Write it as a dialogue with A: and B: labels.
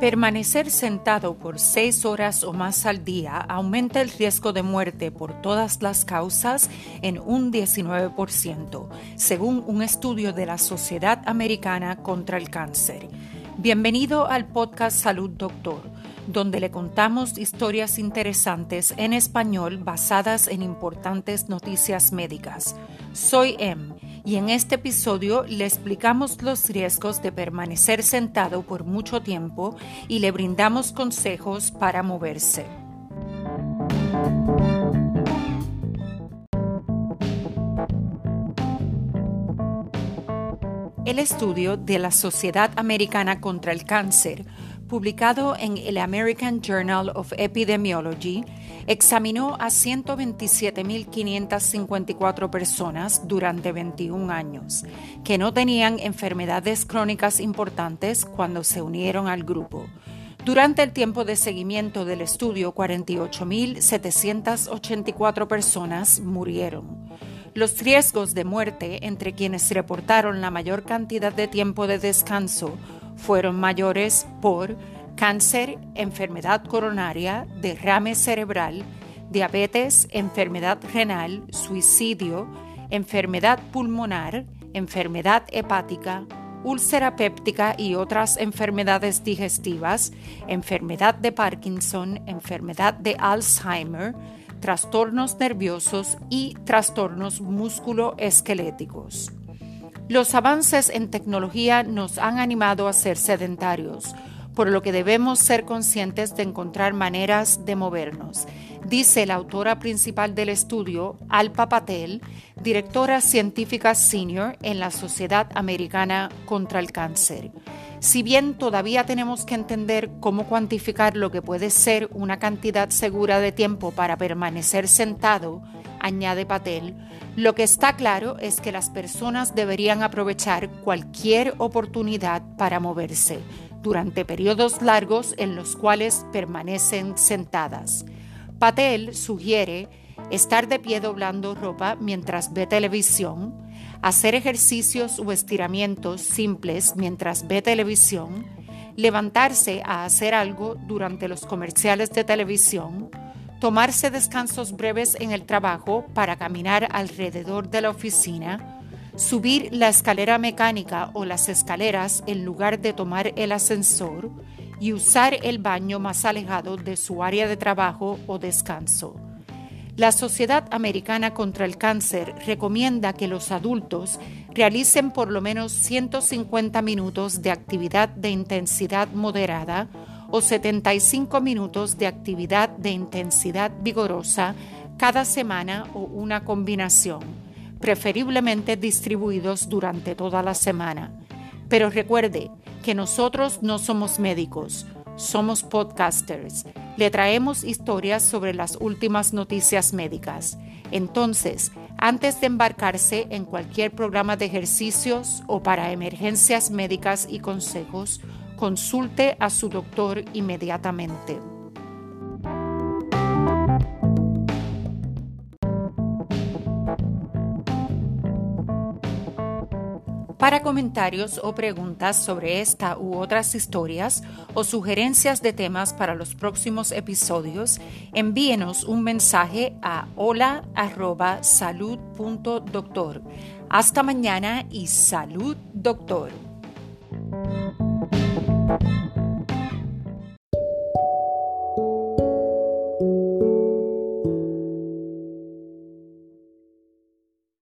A: Permanecer sentado por seis horas o más al día aumenta el riesgo de muerte por todas las causas en un 19%, según un estudio de la Sociedad Americana contra el Cáncer. Bienvenido al podcast Salud Doctor, donde le contamos historias interesantes en español basadas en importantes noticias médicas. Soy Em y en este episodio le explicamos los riesgos de permanecer sentado por mucho tiempo y le brindamos consejos para moverse. El estudio de la Sociedad Americana contra el Cáncer publicado en el American Journal of Epidemiology, examinó a 127.554 personas durante 21 años que no tenían enfermedades crónicas importantes cuando se unieron al grupo. Durante el tiempo de seguimiento del estudio, 48.784 personas murieron. Los riesgos de muerte entre quienes reportaron la mayor cantidad de tiempo de descanso fueron mayores por cáncer, enfermedad coronaria, derrame cerebral, diabetes, enfermedad renal, suicidio, enfermedad pulmonar, enfermedad hepática, úlcera péptica y otras enfermedades digestivas, enfermedad de Parkinson, enfermedad de Alzheimer, trastornos nerviosos y trastornos musculoesqueléticos. Los avances en tecnología nos han animado a ser sedentarios, por lo que debemos ser conscientes de encontrar maneras de movernos, dice la autora principal del estudio, Alpa Patel, directora científica senior en la Sociedad Americana contra el Cáncer. Si bien todavía tenemos que entender cómo cuantificar lo que puede ser una cantidad segura de tiempo para permanecer sentado, añade Patel, lo que está claro es que las personas deberían aprovechar cualquier oportunidad para moverse durante periodos largos en los cuales permanecen sentadas. Patel sugiere estar de pie doblando ropa mientras ve televisión, hacer ejercicios o estiramientos simples mientras ve televisión, levantarse a hacer algo durante los comerciales de televisión, tomarse descansos breves en el trabajo para caminar alrededor de la oficina, subir la escalera mecánica o las escaleras en lugar de tomar el ascensor y usar el baño más alejado de su área de trabajo o descanso. La Sociedad Americana contra el Cáncer recomienda que los adultos realicen por lo menos 150 minutos de actividad de intensidad moderada o 75 minutos de actividad de intensidad vigorosa cada semana o una combinación, preferiblemente distribuidos durante toda la semana. Pero recuerde que nosotros no somos médicos, somos podcasters. Le traemos historias sobre las últimas noticias médicas. Entonces, antes de embarcarse en cualquier programa de ejercicios o para emergencias médicas y consejos, consulte a su doctor inmediatamente. Para comentarios o preguntas sobre esta u otras historias o sugerencias de temas para los próximos episodios, envíenos un mensaje a hola@salud.doctor. Hasta mañana y salud, doctor.